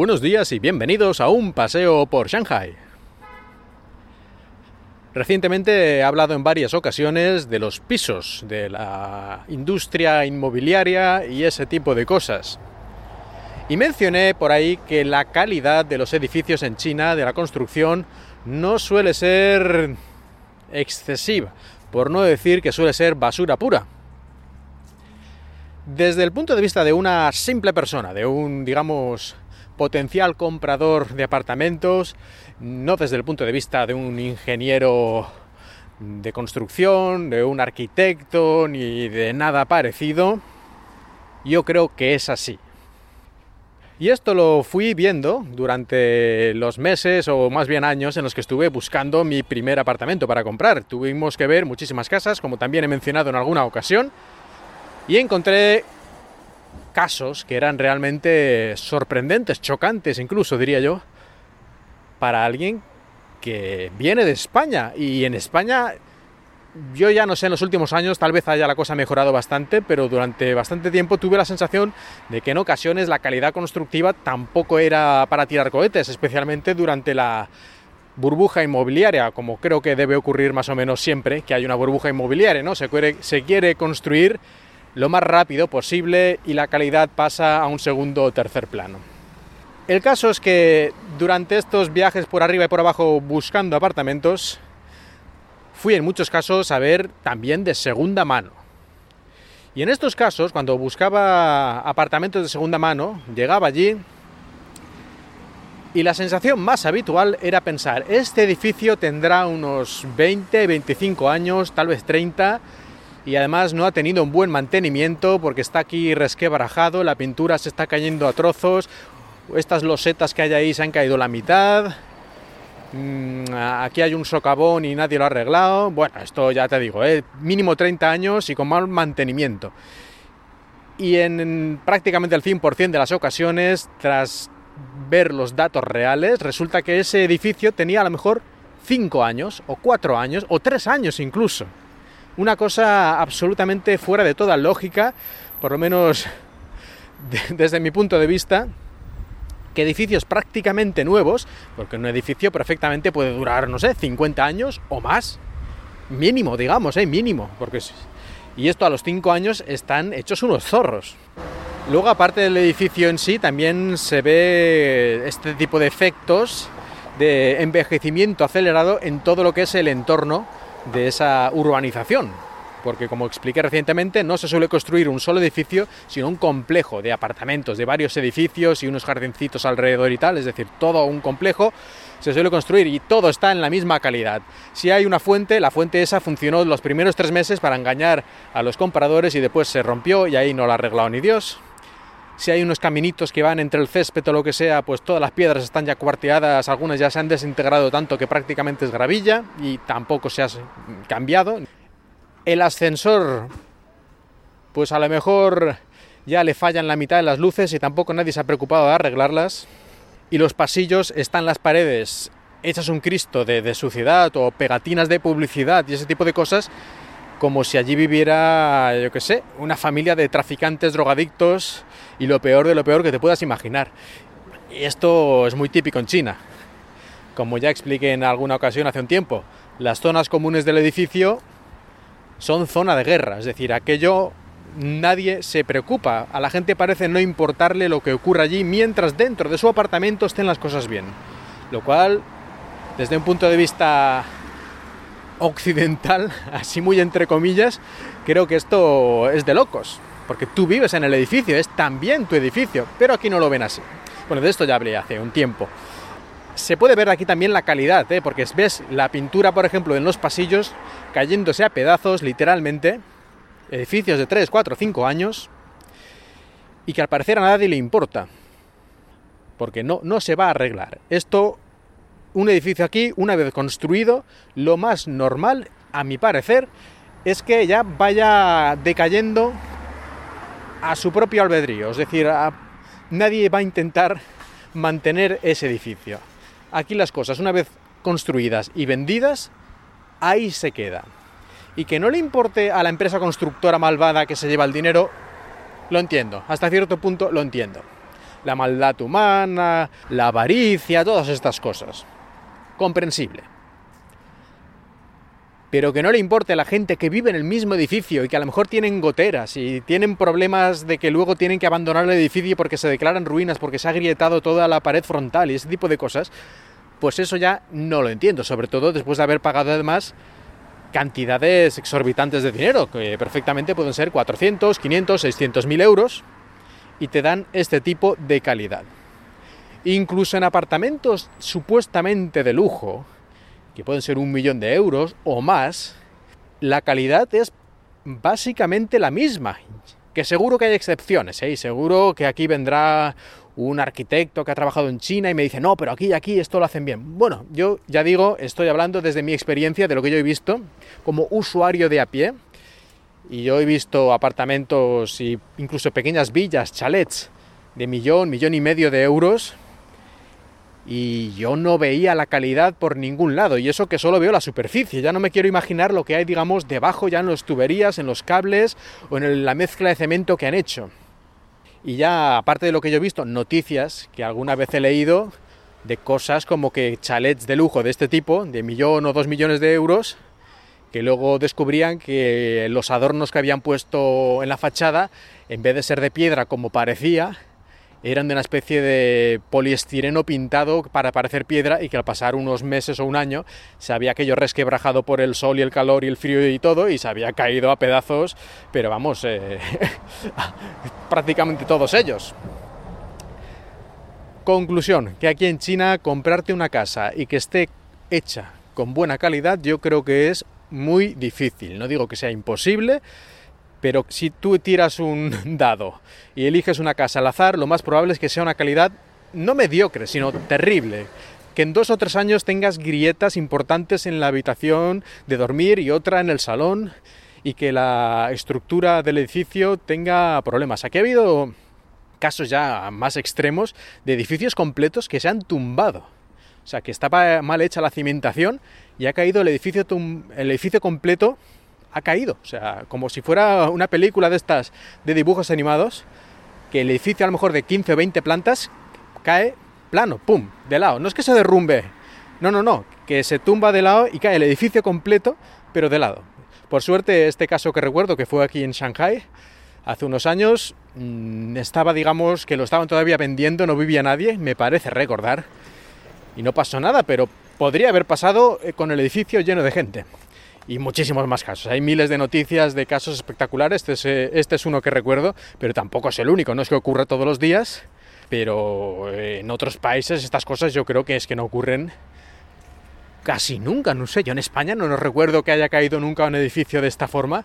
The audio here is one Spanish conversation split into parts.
Buenos días y bienvenidos a un paseo por Shanghai. Recientemente he hablado en varias ocasiones de los pisos, de la industria inmobiliaria y ese tipo de cosas. Y mencioné por ahí que la calidad de los edificios en China, de la construcción, no suele ser excesiva, por no decir que suele ser basura pura. Desde el punto de vista de una simple persona, de un, digamos, potencial comprador de apartamentos, no desde el punto de vista de un ingeniero de construcción, de un arquitecto, ni de nada parecido, yo creo que es así. Y esto lo fui viendo durante los meses o más bien años en los que estuve buscando mi primer apartamento para comprar. Tuvimos que ver muchísimas casas, como también he mencionado en alguna ocasión, y encontré casos que eran realmente sorprendentes, chocantes incluso, diría yo, para alguien que viene de España. Y en España, yo ya no sé, en los últimos años tal vez haya la cosa mejorado bastante, pero durante bastante tiempo tuve la sensación de que en ocasiones la calidad constructiva tampoco era para tirar cohetes, especialmente durante la burbuja inmobiliaria, como creo que debe ocurrir más o menos siempre que hay una burbuja inmobiliaria, ¿no? Se quiere, se quiere construir lo más rápido posible y la calidad pasa a un segundo o tercer plano. El caso es que durante estos viajes por arriba y por abajo buscando apartamentos, fui en muchos casos a ver también de segunda mano. Y en estos casos, cuando buscaba apartamentos de segunda mano, llegaba allí y la sensación más habitual era pensar, este edificio tendrá unos 20, 25 años, tal vez 30, y además no ha tenido un buen mantenimiento porque está aquí resquebrajado, la pintura se está cayendo a trozos, estas losetas que hay ahí se han caído la mitad, mm, aquí hay un socavón y nadie lo ha arreglado, bueno, esto ya te digo, ¿eh? mínimo 30 años y con mal mantenimiento. Y en prácticamente el 100% de las ocasiones, tras ver los datos reales, resulta que ese edificio tenía a lo mejor 5 años, o 4 años, o 3 años incluso una cosa absolutamente fuera de toda lógica, por lo menos desde mi punto de vista, que edificios prácticamente nuevos, porque un edificio perfectamente puede durar, no sé, 50 años o más, mínimo, digamos, ¿eh? mínimo, porque y esto a los 5 años están hechos unos zorros. Luego, aparte del edificio en sí, también se ve este tipo de efectos de envejecimiento acelerado en todo lo que es el entorno de esa urbanización. Porque como expliqué recientemente, no se suele construir un solo edificio, sino un complejo de apartamentos, de varios edificios y unos jardincitos alrededor y tal, es decir, todo un complejo se suele construir y todo está en la misma calidad. Si hay una fuente, la fuente esa funcionó los primeros tres meses para engañar a los compradores y después se rompió y ahí no la arreglado ni Dios si hay unos caminitos que van entre el césped o lo que sea, pues todas las piedras están ya cuarteadas, algunas ya se han desintegrado tanto que prácticamente es gravilla y tampoco se ha cambiado. El ascensor, pues a lo mejor ya le fallan la mitad de las luces y tampoco nadie se ha preocupado de arreglarlas. Y los pasillos están las paredes hechas un cristo de, de suciedad o pegatinas de publicidad y ese tipo de cosas como si allí viviera, yo qué sé, una familia de traficantes drogadictos y lo peor de lo peor que te puedas imaginar. Y esto es muy típico en China. Como ya expliqué en alguna ocasión hace un tiempo, las zonas comunes del edificio son zona de guerra, es decir, aquello nadie se preocupa, a la gente parece no importarle lo que ocurra allí mientras dentro de su apartamento estén las cosas bien. Lo cual, desde un punto de vista occidental, así muy entre comillas, creo que esto es de locos, porque tú vives en el edificio, es también tu edificio, pero aquí no lo ven así. Bueno, de esto ya hablé hace un tiempo. Se puede ver aquí también la calidad, ¿eh? porque ves la pintura, por ejemplo, en los pasillos cayéndose a pedazos, literalmente, edificios de 3, 4, 5 años, y que al parecer a nadie le importa, porque no, no se va a arreglar. Esto un edificio aquí, una vez construido, lo más normal, a mi parecer, es que ya vaya decayendo a su propio albedrío. Es decir, nadie va a intentar mantener ese edificio. Aquí las cosas, una vez construidas y vendidas, ahí se quedan. Y que no le importe a la empresa constructora malvada que se lleva el dinero, lo entiendo. Hasta cierto punto lo entiendo. la maldad humana, la avaricia, todas estas cosas. Comprensible. Pero que no le importe a la gente que vive en el mismo edificio y que a lo mejor tienen goteras y tienen problemas de que luego tienen que abandonar el edificio porque se declaran ruinas, porque se ha agrietado toda la pared frontal y ese tipo de cosas, pues eso ya no lo entiendo, sobre todo después de haber pagado además cantidades exorbitantes de dinero, que perfectamente pueden ser 400, 500, 600 mil euros, y te dan este tipo de calidad. Incluso en apartamentos supuestamente de lujo, que pueden ser un millón de euros o más, la calidad es básicamente la misma. Que seguro que hay excepciones, ¿eh? y seguro que aquí vendrá un arquitecto que ha trabajado en China y me dice, no, pero aquí y aquí esto lo hacen bien. Bueno, yo ya digo, estoy hablando desde mi experiencia, de lo que yo he visto, como usuario de a pie, y yo he visto apartamentos e incluso pequeñas villas, chalets, de millón, millón y medio de euros, y yo no veía la calidad por ningún lado, y eso que solo veo la superficie, ya no me quiero imaginar lo que hay, digamos, debajo ya en las tuberías, en los cables o en la mezcla de cemento que han hecho. Y ya, aparte de lo que yo he visto, noticias que alguna vez he leído de cosas como que chalets de lujo de este tipo, de millón o dos millones de euros, que luego descubrían que los adornos que habían puesto en la fachada, en vez de ser de piedra como parecía, eran de una especie de poliestireno pintado para parecer piedra y que al pasar unos meses o un año se había aquello resquebrajado por el sol y el calor y el frío y todo y se había caído a pedazos, pero vamos, eh, prácticamente todos ellos. Conclusión, que aquí en China comprarte una casa y que esté hecha con buena calidad yo creo que es muy difícil. No digo que sea imposible, pero si tú tiras un dado y eliges una casa al azar, lo más probable es que sea una calidad no mediocre, sino terrible. Que en dos o tres años tengas grietas importantes en la habitación de dormir y otra en el salón y que la estructura del edificio tenga problemas. Aquí ha habido casos ya más extremos de edificios completos que se han tumbado. O sea, que estaba mal hecha la cimentación y ha caído el edificio, el edificio completo ha caído. O sea, como si fuera una película de estas de dibujos animados, que el edificio a lo mejor de 15 o 20 plantas cae plano, pum, de lado. No es que se derrumbe, no, no, no, que se tumba de lado y cae el edificio completo, pero de lado. Por suerte, este caso que recuerdo, que fue aquí en Shanghai, hace unos años, mm, estaba, digamos, que lo estaban todavía vendiendo, no vivía nadie, me parece recordar, y no pasó nada, pero podría haber pasado eh, con el edificio lleno de gente y muchísimos más casos. Hay miles de noticias de casos espectaculares, este es, eh, este es uno que recuerdo, pero tampoco es el único, no es que ocurra todos los días, pero eh, en otros países estas cosas yo creo que es que no ocurren casi nunca, no sé, yo en España no nos recuerdo que haya caído nunca un edificio de esta forma.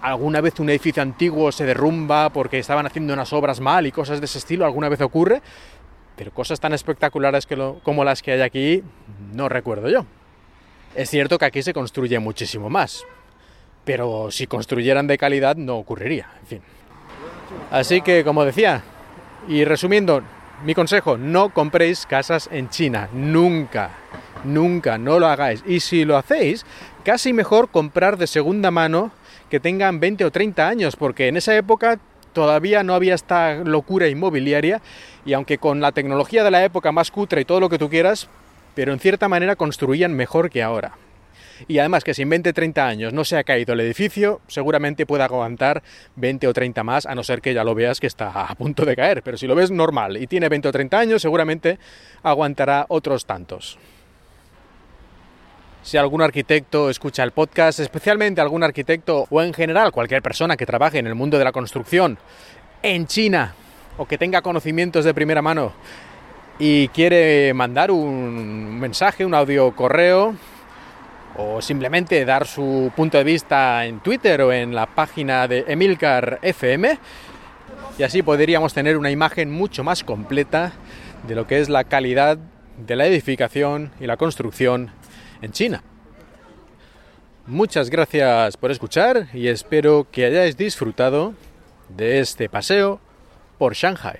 Alguna vez un edificio antiguo se derrumba porque estaban haciendo unas obras mal y cosas de ese estilo, alguna vez ocurre, pero cosas tan espectaculares que como las que hay aquí no recuerdo yo. Es cierto que aquí se construye muchísimo más, pero si construyeran de calidad no ocurriría, en fin. Así que, como decía, y resumiendo, mi consejo, no compréis casas en China, nunca, nunca, no lo hagáis. Y si lo hacéis, casi mejor comprar de segunda mano que tengan 20 o 30 años, porque en esa época todavía no había esta locura inmobiliaria y aunque con la tecnología de la época más cutre y todo lo que tú quieras, pero en cierta manera construían mejor que ahora. Y además que si en 20 30 años no se ha caído el edificio, seguramente pueda aguantar 20 o 30 más, a no ser que ya lo veas que está a punto de caer. Pero si lo ves normal y tiene 20 o 30 años, seguramente aguantará otros tantos. Si algún arquitecto escucha el podcast, especialmente algún arquitecto o en general cualquier persona que trabaje en el mundo de la construcción en China o que tenga conocimientos de primera mano y quiere mandar un mensaje, un audio correo o simplemente dar su punto de vista en Twitter o en la página de Emilcar FM y así podríamos tener una imagen mucho más completa de lo que es la calidad de la edificación y la construcción en China. Muchas gracias por escuchar y espero que hayáis disfrutado de este paseo por Shanghai.